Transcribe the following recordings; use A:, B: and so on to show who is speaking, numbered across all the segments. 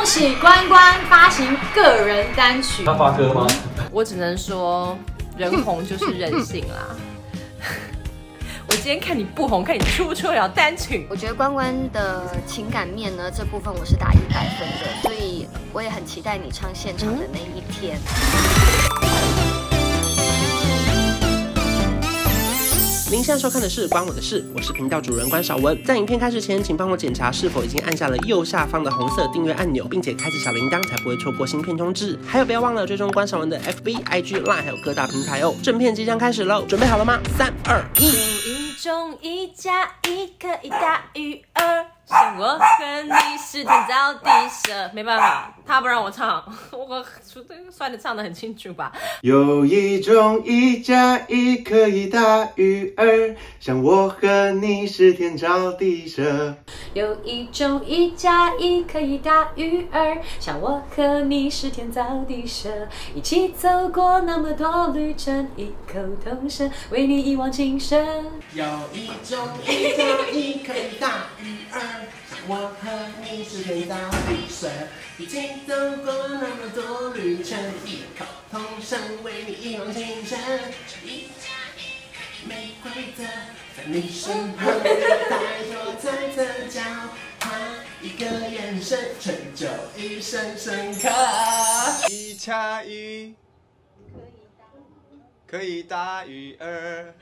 A: 恭喜关关发行个人单曲。
B: 他发歌吗？
C: 我只能说，人红就是任性啦。我今天看你不红，看你出不出了单曲。
D: 我觉得关关的情感面呢，这部分我是打一百分的，所以我也很期待你唱现场的那一天。
E: 您现在收看的是关我的事，我是频道主人关韶文。在影片开始前，请帮我检查是否已经按下了右下方的红色订阅按钮，并且开启小铃铛，才不会错过新片通知。还有，不要忘了追踪关韶文的 FB、IG、Line，还有各大平台哦。正片即将开始喽，准备好了吗？三、二、一。
C: 有一种一加一可以大于二。像我和你是天造地设，没办法，他不让我唱，我算的唱的很清楚吧。
F: 有一种一加一可以大于二，像我和你是天造地设。
A: 有一种一加一可以大于二，像我和你是天造地设，一起走过那么多旅程，异口同声为你一往情深。
E: 有一种一加一可以大于二。我和你是天造地设，一起走过那么多旅程，异口同声为你一往情深。一加一没规则，在你身旁太多猜测，交换一个眼神，成就一生深刻。
F: 一加一可以大于二，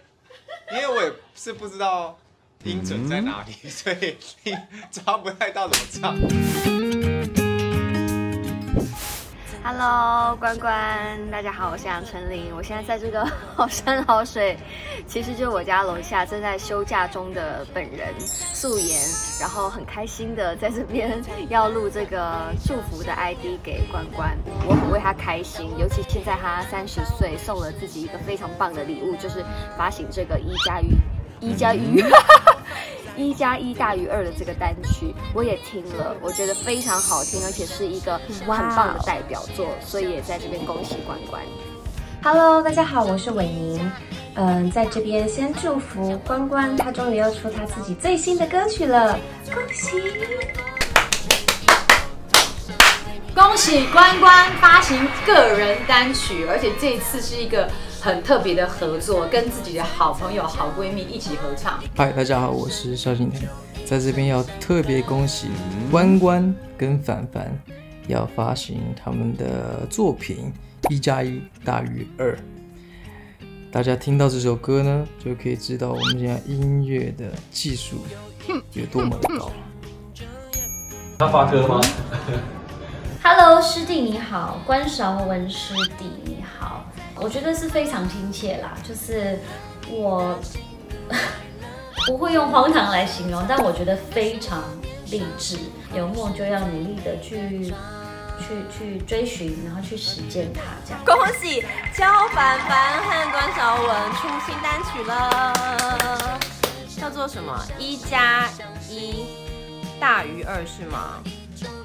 F: 因为我也是不知道。音准在哪里？所以抓不太到怎么唱。
D: Hello，关关，大家好，我是杨丞琳。我现在在这个 好山好水，其实就是我家楼下正在休假中的本人素颜，然后很开心的在这边 要录这个祝福的 ID 给关关。我很为他开心，尤其现在他三十岁，送了自己一个非常棒的礼物，就是发行这个一加一。一加一，一加一大于二的这个单曲，我也听了，我觉得非常好听，而且是一个很棒的代表作，所以也在这边恭喜关关。
G: Hello，大家好，我是伟宁，嗯，在这边先祝福关关，他终于要出他自己最新的歌曲了，恭喜！
A: 恭喜关关发行个人单曲，而且这一次是一个。很特别的合作，跟自己的好朋友、好闺蜜一起合唱。
H: 嗨，大家好，我是萧敬腾，在这边要特别恭喜关关跟凡凡要发行他们的作品《一加一大于二》。大家听到这首歌呢，就可以知道我们现在音乐的技术有多么的高。
B: 他发歌吗
G: ？Hello，师弟你好，关韶文师弟你好。我觉得是非常亲切啦，就是我 不会用荒唐来形容，但我觉得非常励志。有梦就要努力的去去去追寻，然后去实践它。这样，
C: 恭喜焦凡凡和关韶文出新单曲了，叫做什么？一加一大于二是吗？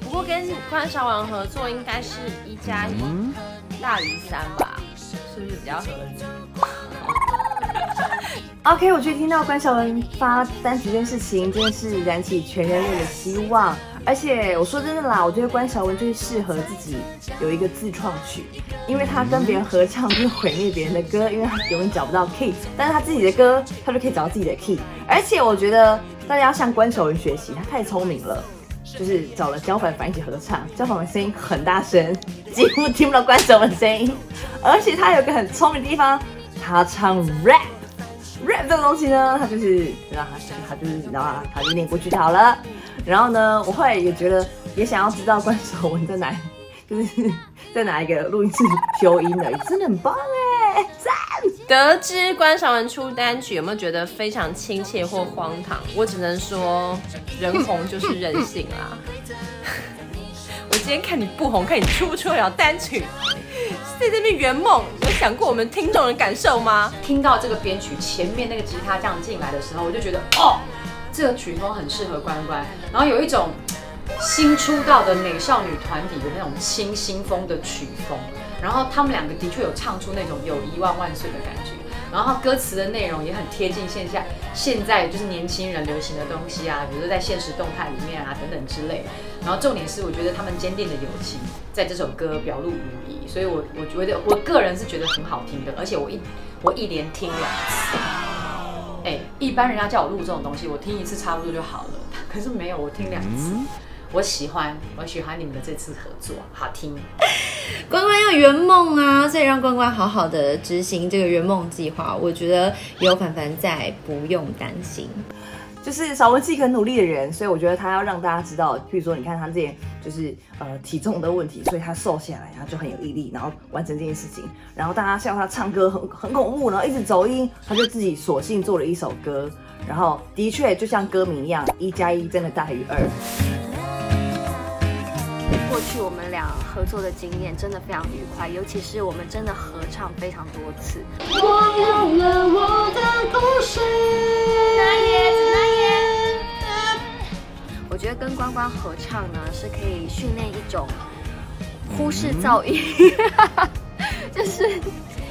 C: 不过跟关韶文合作，应该是一加一大于三吧。是不是比较合理
I: ？OK，我觉得听到关晓文发单曲这件事情，真的是燃起全人类的希望。而且我说真的啦，我觉得关韶文最适合自己有一个自创曲，因为他跟别人合唱就是毁灭别人的歌，因为他永远找不到 key，但是他自己的歌，他就可以找到自己的 key。而且我觉得大家要向关晓文学习，他太聪明了。就是找了焦凡凡一起合唱，焦凡凡声音很大声，几乎听不到关韶文的声音。而且他有个很聪明的地方，他唱 rap，rap 这个东西呢，他就是，然后他就是，然后他就念过去就好了。然后呢，我后来也觉得，也想要知道关韶文在哪，就是在哪一个录音室修音的，真的很棒哎，赞。
C: 得知关韶文出单曲，有没有觉得非常亲切或荒唐？我只能说，人红就是任性啦。我今天看你不红，看你出不出了单曲，在这边圆梦，有想过我们听众的感受吗？
A: 听到这个编曲前面那个吉他这样进来的时候，我就觉得哦，这个曲风很适合关关，然后有一种新出道的美少女团体的那种清新风的曲风。然后他们两个的确有唱出那种友谊万万岁的感觉，然后歌词的内容也很贴近现下现在就是年轻人流行的东西啊，比如说在现实动态里面啊等等之类。然后重点是，我觉得他们坚定的友情在这首歌表露无遗，所以我我觉得我个人是觉得很好听的，而且我一我一连听两次。哎，一般人家叫我录这种东西，我听一次差不多就好了，可是没有，我听两次。嗯我喜欢，我喜欢你们的这次合作，好听。
C: 关关要圆梦啊，所以让关关好好的执行这个圆梦计划。我觉得有凡凡在，不用担心。
I: 就是少文是一个很努力的人，所以我觉得他要让大家知道，譬如说，你看他之前就是呃体重的问题，所以他瘦下来，然后就很有毅力，然后完成这件事情。然后大家笑他唱歌很很恐怖，然后一直走音，他就自己索性做了一首歌。然后的确就像歌名一样，一加一真的大于二。
D: 去我们俩合作的经验真的非常愉快，尤其是我们真的合唱非常多次。我有了我的故事。我觉得跟关关合唱呢，是可以训练一种忽视噪音，就是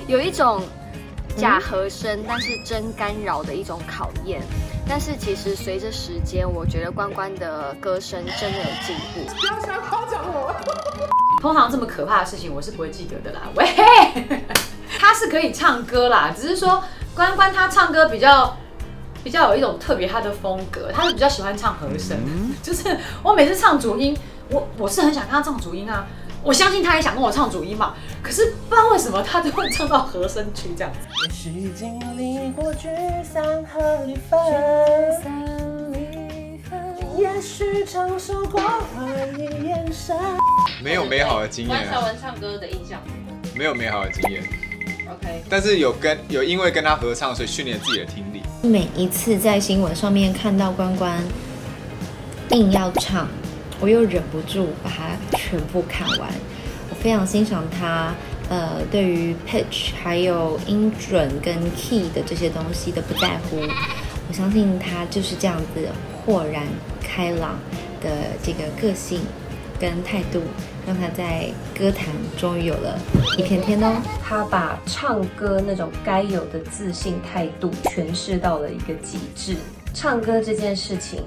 D: 有一种假和声，但是真干扰的一种考验。但是其实随着时间，我觉得关关的歌声真的有进步。不要想夸奖我。
A: 通常这么可怕的事情，我是不会记得的啦。喂，他是可以唱歌啦，只是说关关他唱歌比较比较有一种特别他的风格，他是比较喜欢唱和声。就是我每次唱主音，我我是很想看他唱主音啊。我相信他也想跟我唱主音嘛，可是不知道为什么他都会唱到和声区这样子。也许经历过聚散和离分，也许承受过怀疑眼神。
F: 没有美好的经验。
C: 关韶文唱歌的印象。
F: 没有美好的经验。
C: OK。
F: 但是有跟有因为跟他合唱，所以训练自己的听力。
C: 每一次在新闻上面看到关关硬要唱。我又忍不住把它全部看完，我非常欣赏他，呃，对于 pitch 还有音准跟 key 的这些东西的不在乎。我相信他就是这样子豁然开朗的这个个性跟态度，让他在歌坛终于有了一片天哦。他把唱歌那种该有的自信态度诠释到了一个极致。唱歌这件事情。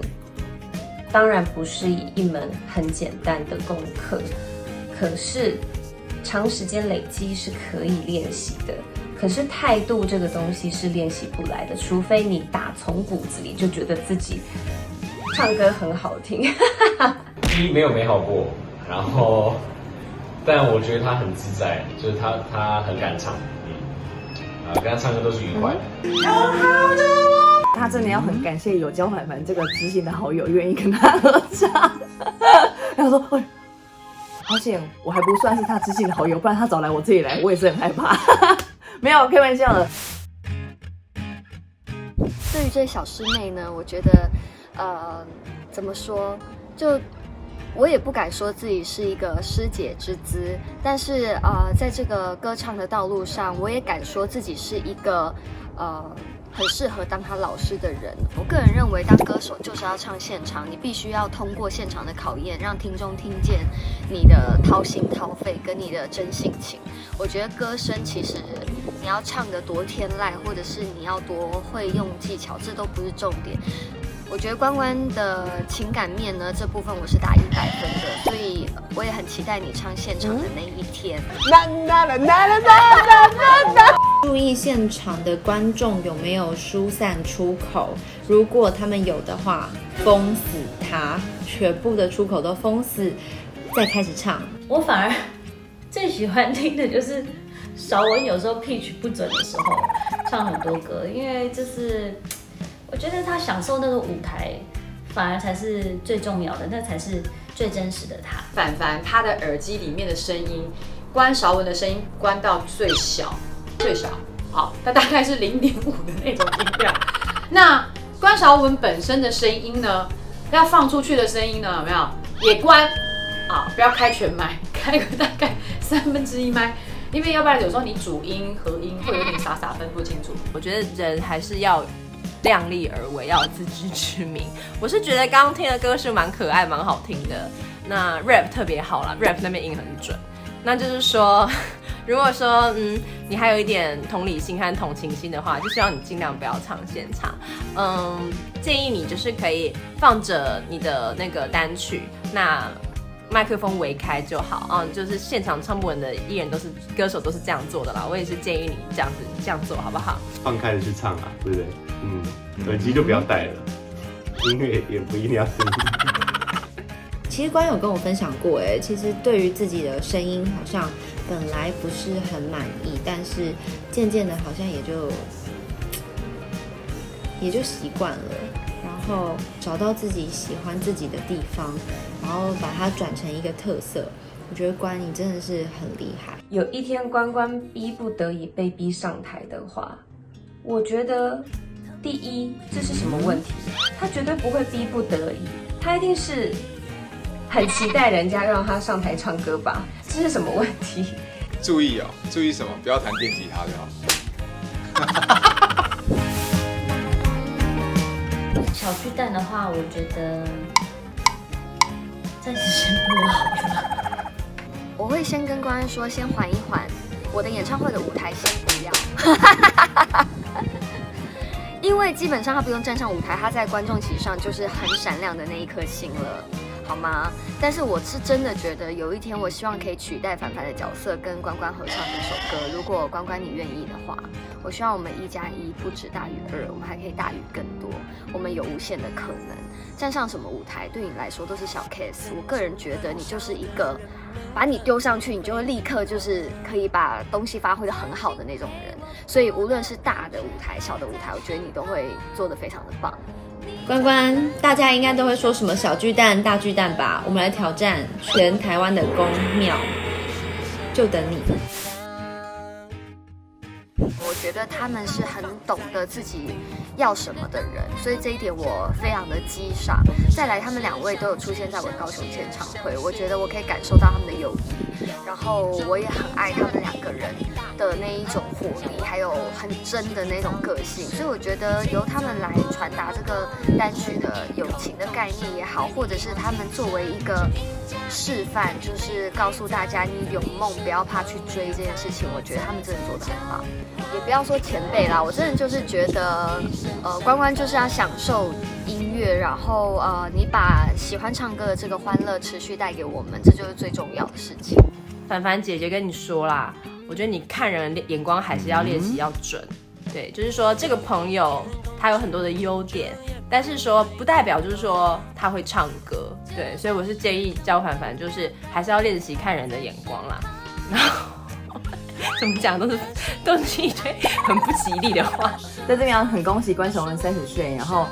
C: 当然不是一门很简单的功课，可是长时间累积是可以练习的。可是态度这个东西是练习不来的，除非你打从骨子里就觉得自己唱歌很好听。
B: 第一没有美好过，然后但我觉得他很自在，就是他他很敢唱，嗯，啊，跟他唱歌都是愉快的。
I: 嗯他真的要很感谢有焦凡凡这个知心的好友愿意跟他合唱。然后说：“哎，好险，我还不算是他知心的好友，不然他找来我这里来，我也是很害怕。”没有开玩笑的。
D: 对于这小师妹呢，我觉得，呃，怎么说，就我也不敢说自己是一个师姐之资，但是呃，在这个歌唱的道路上，我也敢说自己是一个呃。很适合当他老师的人。我个人认为，当歌手就是要唱现场，你必须要通过现场的考验，让听众听见你的掏心掏肺跟你的真性情。我觉得歌声其实你要唱得多天籁，或者是你要多会用技巧，这都不是重点。我觉得关关的情感面呢，这部分我是打一百分的，所以我也很期待你唱现场的那一天。
C: 注意现场的观众有没有疏散出口，如果他们有的话，封死他，全部的出口都封死，再开始唱。
G: 我反而最喜欢听的就是韶文有时候 pitch 不准的时候唱很多歌，因为就是。我觉得他享受那个舞台，反而才是最重要的，那才是最真实的他。
A: 凡凡他的耳机里面的声音，关韶文的声音关到最小，最少，好，那大概是零点五的那种音量。那关韶文本身的声音呢，要放出去的声音呢，有没有也关？啊，不要开全麦，开个大概三分之一麦，因为要不然有时候你主音和音会有点傻傻分不清楚。
C: 我觉得人还是要。量力而为，要自知之明。我是觉得刚刚听的歌是蛮可爱、蛮好听的。那 rap 特别好啦，rap 那边音很准。那就是说，如果说嗯，你还有一点同理心和同情心的话，就希望你尽量不要唱现场。嗯，建议你就是可以放着你的那个单曲，那麦克风围开就好。嗯，就是现场唱不稳的艺人都是歌手都是这样做的啦。我也是建议你这样子这样做好不好？
J: 放开的去唱啊，对不对？嗯，耳机就不要戴了，音乐也不一定要听。
K: 其实关有跟我分享过，哎，其实对于自己的声音好像本来不是很满意，但是渐渐的，好像也就也就习惯了，然后找到自己喜欢自己的地方，然后把它转成一个特色。我觉得关你真的是很厉害。
A: 有一天关关逼不得已被逼上台的话，我觉得第一，这是什么问题？他绝对不会逼不得已，他一定是。很期待人家让他上台唱歌吧？这是什么问题？
F: 注意哦，注意什么？不要弹电吉他就好。
G: 小巨蛋的话，我觉得暂时先不要好了。
D: 我会先跟关关说，先缓一缓，我的演唱会的舞台先不要。因为基本上他不用站上舞台，他在观众席上就是很闪亮的那一颗星了。好吗？但是我是真的觉得有一天，我希望可以取代凡凡的角色，跟关关合唱这首歌。如果关关你愿意的话，我希望我们一加一不止大于二，我们还可以大于更多。我们有无限的可能。站上什么舞台对你来说都是小 case。我个人觉得你就是一个，把你丢上去，你就会立刻就是可以把东西发挥得很好的那种人。所以无论是大的舞台、小的舞台，我觉得你都会做得非常的棒。
K: 关关，大家应该都会说什么小巨蛋、大巨蛋吧？我们来挑战全台湾的宫庙，就等你。
D: 我觉得他们是很懂得自己要什么的人，所以这一点我非常的激赏。再来，他们两位都有出现在我高雄签唱会，我觉得我可以感受到他们的友谊，然后我也很爱他们两个人的那一种活力，还有很真的那种个性。所以我觉得由他们来传达这个单曲的友情的概念也好，或者是他们作为一个示范，就是告诉大家你有梦不要怕去追这件事情，我觉得他们真的做得很棒。也不要说前辈啦，我真的就是觉得，呃，关关就是要享受音乐，然后呃，你把喜欢唱歌的这个欢乐持续带给我们，这就是最重要的事情。
C: 凡凡姐姐跟你说啦，我觉得你看人的眼光还是要练习要准，对，就是说这个朋友他有很多的优点，但是说不代表就是说他会唱歌，对，所以我是建议教凡凡就是还是要练习看人的眼光啦，然后。怎么讲都是都是一堆很不吉利的话。
I: 在这边很恭喜关韶文三十岁，然后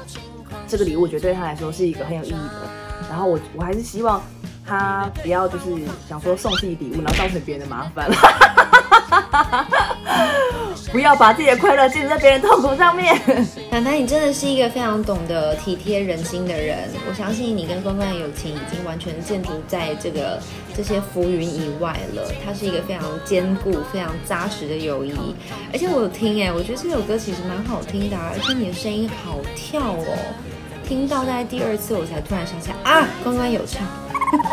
I: 这个礼物我觉得对他来说是一个很有意义的。然后我我还是希望他不要就是想说送自己礼物，然后造成别人的麻烦。不要把自己的快乐建立在别人痛苦上面。
K: 凡凡，你真的是一个非常懂得体贴人心的人。我相信你跟关关的友情已经完全建筑在这个这些浮云以外了。它是一个非常坚固、非常扎实的友谊。而且我有听哎，我觉得这首歌其实蛮好听的，而且你的声音好跳哦。听到大概第二次，我才突然想起来啊，关关有唱。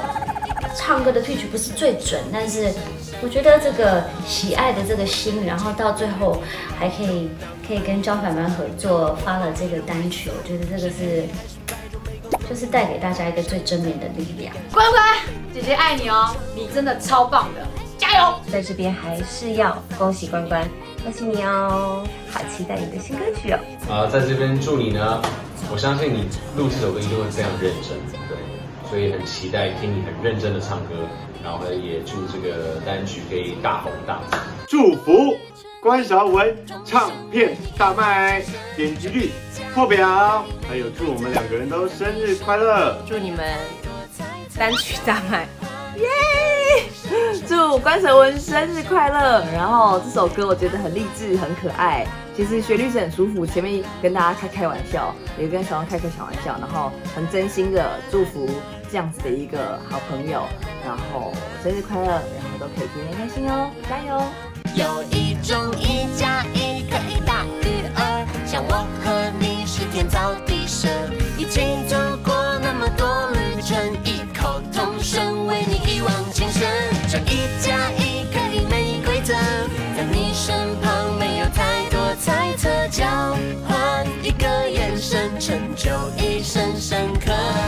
G: 唱歌的 pitch 不是最准，但是我觉得这个喜爱的这个心，然后到最后还可以可以跟焦凡凡合作发了这个单曲，我觉得这个是就是带给大家一个最正面的力量。
A: 乖乖，姐姐爱你哦，你真的超棒的，加油！在这边还是要恭喜关关，恭喜你哦，好期待你的新歌曲哦。
B: 啊，在这边祝你呢，我相信你录这首歌一定会非常认真。对所以很期待听你很认真的唱歌，然后呢，也祝这个单曲可以大红大紫。
J: 祝福关韶文唱片大卖，点击率破表，还有祝我们两个人都生日快乐，
C: 祝你们单曲大卖，
I: 耶、祝关韶文生日快乐。然后这首歌我觉得很励志，很可爱。其实旋律是很舒服，前面跟大家开开玩笑，也跟小王开个小玩笑，然后很真心的祝福这样子的一个好朋友，然后生日快乐，然后都可以天天开心哦，加油！
E: 有一种一加一可以大于二，像我和你是天造地设深刻。